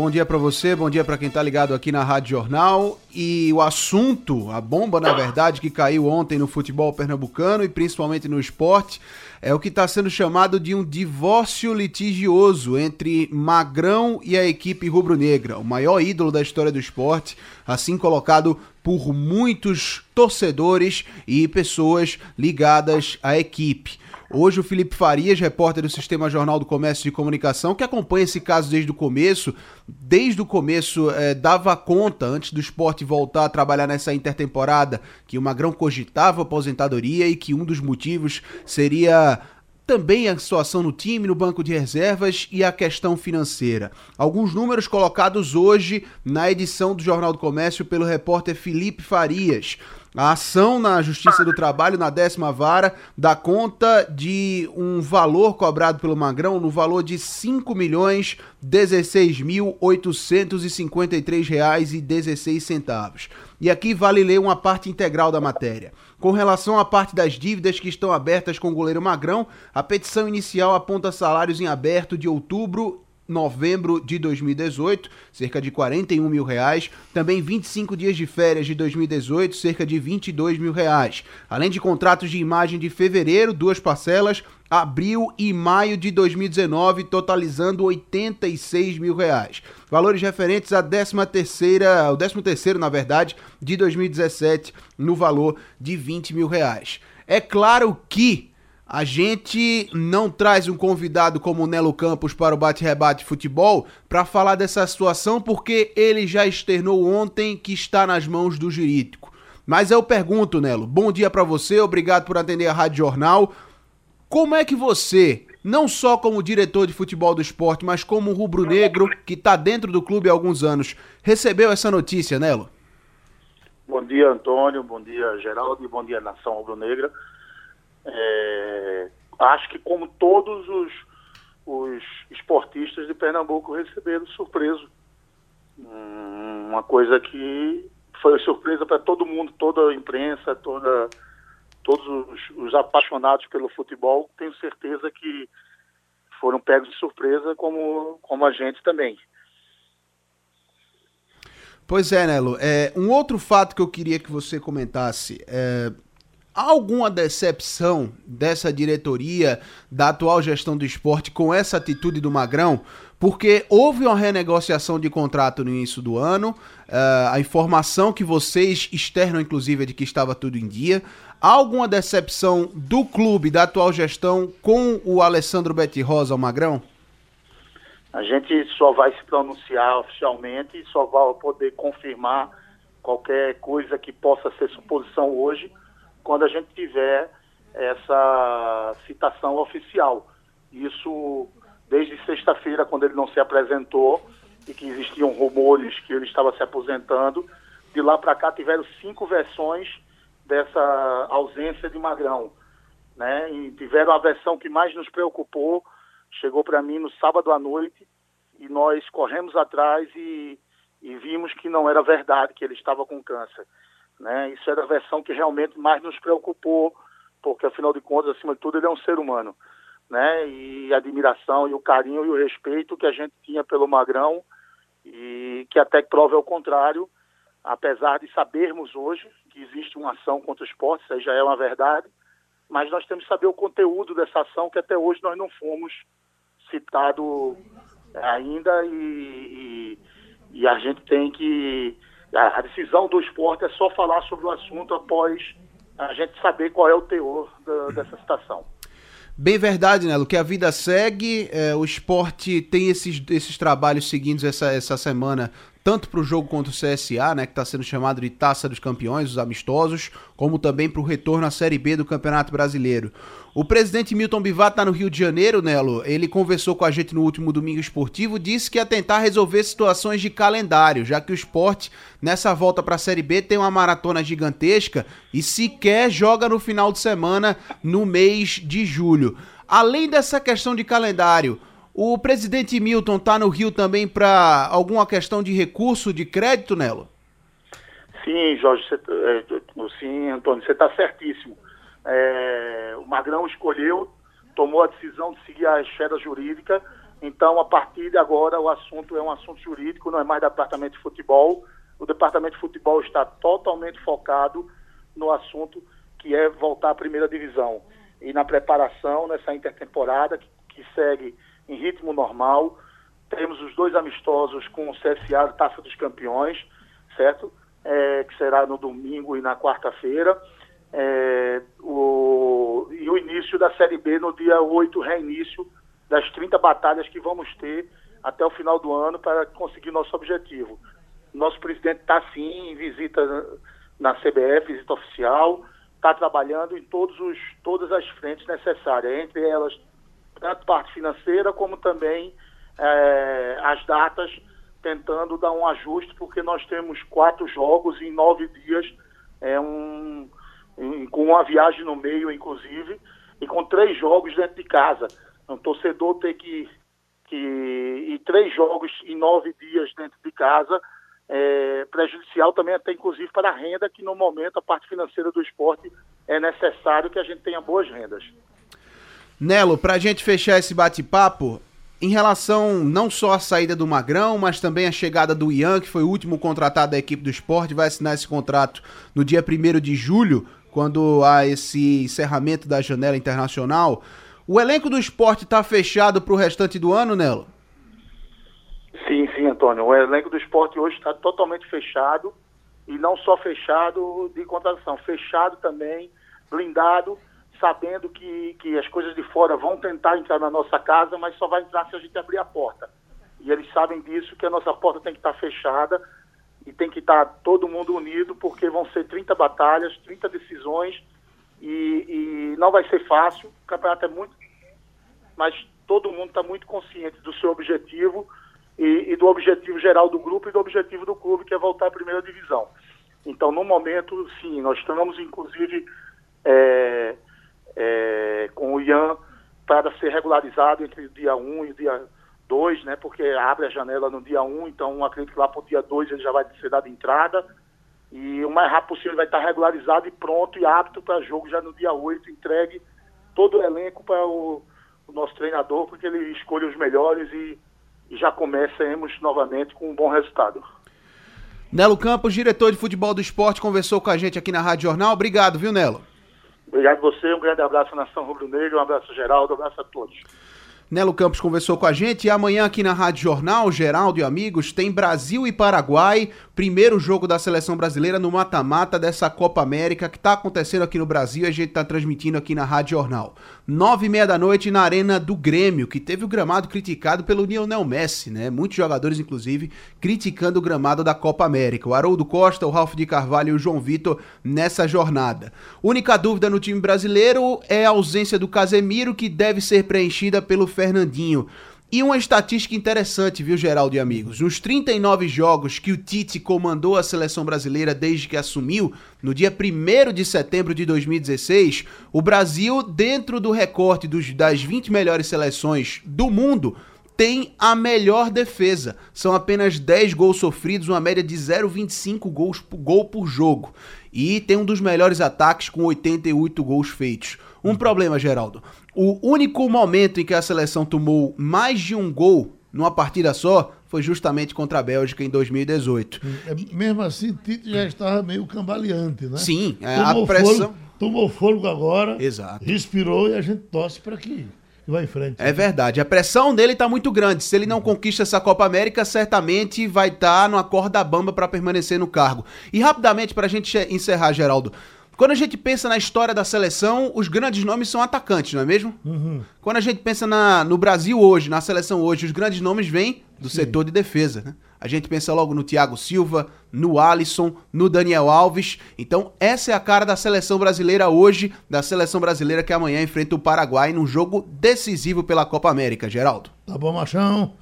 Bom dia para você, bom dia para quem tá ligado aqui na Rádio Jornal. E o assunto, a bomba na verdade, que caiu ontem no futebol pernambucano e principalmente no esporte, é o que está sendo chamado de um divórcio litigioso entre Magrão e a equipe rubro-negra, o maior ídolo da história do esporte, assim colocado por muitos torcedores e pessoas ligadas à equipe. Hoje o Felipe Farias, repórter do Sistema Jornal do Comércio de Comunicação, que acompanha esse caso desde o começo, desde o começo é, dava conta, antes do esporte voltar a trabalhar nessa intertemporada, que o Magrão cogitava aposentadoria e que um dos motivos seria também a situação no time, no banco de reservas e a questão financeira. Alguns números colocados hoje na edição do Jornal do Comércio pelo repórter Felipe Farias. A ação na Justiça do Trabalho, na décima vara, dá conta de um valor cobrado pelo Magrão no valor de R$ 5.016.853,16 E aqui vale ler uma parte integral da matéria. Com relação à parte das dívidas que estão abertas com o goleiro Magrão, a petição inicial aponta salários em aberto de outubro novembro de 2018, cerca de 41 mil reais. Também 25 dias de férias de 2018, cerca de 22 mil reais. Além de contratos de imagem de fevereiro, duas parcelas, abril e maio de 2019, totalizando 86 mil reais. Valores referentes à 13 terceira, o 13 terceiro, na verdade, de 2017, no valor de 20 mil reais. É claro que a gente não traz um convidado como Nelo Campos para o Bate-Rebate Futebol para falar dessa situação, porque ele já externou ontem que está nas mãos do jurídico. Mas eu pergunto, Nelo, bom dia para você, obrigado por atender a Rádio Jornal. Como é que você, não só como diretor de futebol do esporte, mas como rubro-negro que está dentro do clube há alguns anos, recebeu essa notícia, Nelo? Bom dia, Antônio, bom dia, Geraldo, bom dia, Nação Rubro-Negra. É, acho que como todos os, os esportistas de Pernambuco receberam surpreso. Hum, uma coisa que foi surpresa para todo mundo, toda a imprensa, toda, todos os, os, apaixonados pelo futebol, tenho certeza que foram pegos de surpresa, como, como a gente também. Pois é, Nelo. É, um outro fato que eu queria que você comentasse. É, Alguma decepção dessa diretoria, da atual gestão do esporte, com essa atitude do Magrão? Porque houve uma renegociação de contrato no início do ano, uh, a informação que vocês externam, inclusive, é de que estava tudo em dia. Há alguma decepção do clube, da atual gestão, com o Alessandro Betti Rosa, o Magrão? A gente só vai se pronunciar oficialmente e só vai poder confirmar qualquer coisa que possa ser suposição hoje quando a gente tiver essa citação oficial. Isso desde sexta-feira, quando ele não se apresentou e que existiam rumores que ele estava se aposentando, de lá para cá tiveram cinco versões dessa ausência de Magrão. Né? E tiveram a versão que mais nos preocupou, chegou para mim no sábado à noite, e nós corremos atrás e, e vimos que não era verdade, que ele estava com câncer. Né? Isso era a versão que realmente mais nos preocupou, porque afinal de contas, acima de tudo, ele é um ser humano. Né? E a admiração e o carinho e o respeito que a gente tinha pelo Magrão e que até prova o contrário, apesar de sabermos hoje que existe uma ação contra o esporte, isso aí já é uma verdade, mas nós temos que saber o conteúdo dessa ação que até hoje nós não fomos citado ainda e, e, e a gente tem que a, decisão do esporte é só falar sobre o assunto após a gente saber qual é o teor da, dessa situação. Bem verdade, Nelo, que a vida segue, é, o esporte tem esses, esses trabalhos seguindo essa, essa semana tanto para o jogo contra o CSA, né, que está sendo chamado de Taça dos Campeões, os amistosos, como também para o retorno à Série B do Campeonato Brasileiro. O presidente Milton Bivat está no Rio de Janeiro, Nelo. Ele conversou com a gente no último domingo esportivo, disse que ia tentar resolver situações de calendário, já que o esporte, nessa volta para a Série B, tem uma maratona gigantesca e sequer joga no final de semana no mês de julho. Além dessa questão de calendário, o presidente Milton está no Rio também para alguma questão de recurso de crédito, Nelo? Sim, Jorge, você, é, sim, Antônio, você está certíssimo. É, o Magrão escolheu, tomou a decisão de seguir a esfera jurídica Então, a partir de agora, o assunto é um assunto jurídico, não é mais departamento de futebol. O departamento de futebol está totalmente focado no assunto que é voltar à primeira divisão. E na preparação, nessa intertemporada, que, que segue em ritmo normal, temos os dois amistosos com o CSA Taça dos Campeões, certo? É, que será no domingo e na quarta-feira. É, o, e o início da Série B no dia 8, reinício das 30 batalhas que vamos ter até o final do ano para conseguir nosso objetivo. Nosso presidente está sim em visita na CBF, visita oficial, está trabalhando em todos os, todas as frentes necessárias, entre elas tanto parte financeira como também é, as datas, tentando dar um ajuste, porque nós temos quatro jogos em nove dias, é um, com uma viagem no meio, inclusive, e com três jogos dentro de casa. Um torcedor ter que, que ir três jogos em nove dias dentro de casa é prejudicial também até inclusive para a renda, que no momento a parte financeira do esporte é necessário que a gente tenha boas rendas. Nelo, para a gente fechar esse bate-papo, em relação não só à saída do Magrão, mas também a chegada do Ian, que foi o último contratado da equipe do esporte, vai assinar esse contrato no dia 1 de julho, quando há esse encerramento da janela internacional. O elenco do esporte está fechado para o restante do ano, Nelo? Sim, sim, Antônio. O elenco do esporte hoje está totalmente fechado. E não só fechado de contratação, fechado também, blindado, sabendo que, que as coisas de fora vão tentar entrar na nossa casa, mas só vai entrar se a gente abrir a porta. E eles sabem disso, que a nossa porta tem que estar fechada e tem que estar todo mundo unido, porque vão ser 30 batalhas, 30 decisões e, e não vai ser fácil. O campeonato é muito. Mas todo mundo está muito consciente do seu objetivo e, e, do objetivo geral do grupo e do objetivo do clube, que é voltar à primeira divisão. Então, no momento, sim, nós estamos, inclusive, é, é, com o Ian ser regularizado entre o dia 1 e o dia 2, né, porque abre a janela no dia 1, então acredito que lá para o dia 2 ele já vai ser dado entrada e o mais rápido possível vai estar regularizado e pronto e apto para jogo já no dia 8, entregue todo o elenco para o, o nosso treinador, porque ele escolhe os melhores e, e já comecemos novamente com um bom resultado. Nelo Campos, diretor de futebol do esporte, conversou com a gente aqui na Rádio Jornal. Obrigado, viu, Nelo? Obrigado a você, um grande abraço à Nação Rubro Negro, um abraço Geraldo, um abraço a todos. Nelo Campos conversou com a gente e amanhã aqui na Rádio Jornal, Geraldo e amigos, tem Brasil e Paraguai, primeiro jogo da seleção brasileira no mata-mata dessa Copa América que está acontecendo aqui no Brasil e a gente está transmitindo aqui na Rádio Jornal. Nove e meia da noite na Arena do Grêmio, que teve o gramado criticado pelo Lionel Messi, né? Muitos jogadores, inclusive, criticando o gramado da Copa América. O Haroldo Costa, o Ralf de Carvalho e o João Vitor nessa jornada. Única dúvida no time brasileiro é a ausência do Casemiro, que deve ser preenchida pelo Fernandinho. E uma estatística interessante, viu, Geraldo e amigos? Nos 39 jogos que o Tite comandou a seleção brasileira desde que assumiu, no dia 1 de setembro de 2016, o Brasil, dentro do recorte dos, das 20 melhores seleções do mundo, tem a melhor defesa. São apenas 10 gols sofridos, uma média de 0,25 gols por gol por jogo. E tem um dos melhores ataques com 88 gols feitos. Um problema, Geraldo. O único momento em que a seleção tomou mais de um gol numa partida só foi justamente contra a Bélgica em 2018. É, mesmo assim, Tite já estava meio cambaleante, né? Sim, é, tomou a pressão. Fôlego, tomou fôlego agora, Exato. respirou e a gente torce para que vai em frente. É verdade. A pressão dele está muito grande. Se ele não conquista essa Copa América, certamente vai estar tá numa corda bamba para permanecer no cargo. E rapidamente, para a gente encerrar, Geraldo. Quando a gente pensa na história da seleção, os grandes nomes são atacantes, não é mesmo? Uhum. Quando a gente pensa na, no Brasil hoje, na seleção hoje, os grandes nomes vêm do Sim. setor de defesa. Né? A gente pensa logo no Thiago Silva, no Alisson, no Daniel Alves. Então, essa é a cara da seleção brasileira hoje, da seleção brasileira que amanhã enfrenta o Paraguai num jogo decisivo pela Copa América, Geraldo. Tá bom, machão.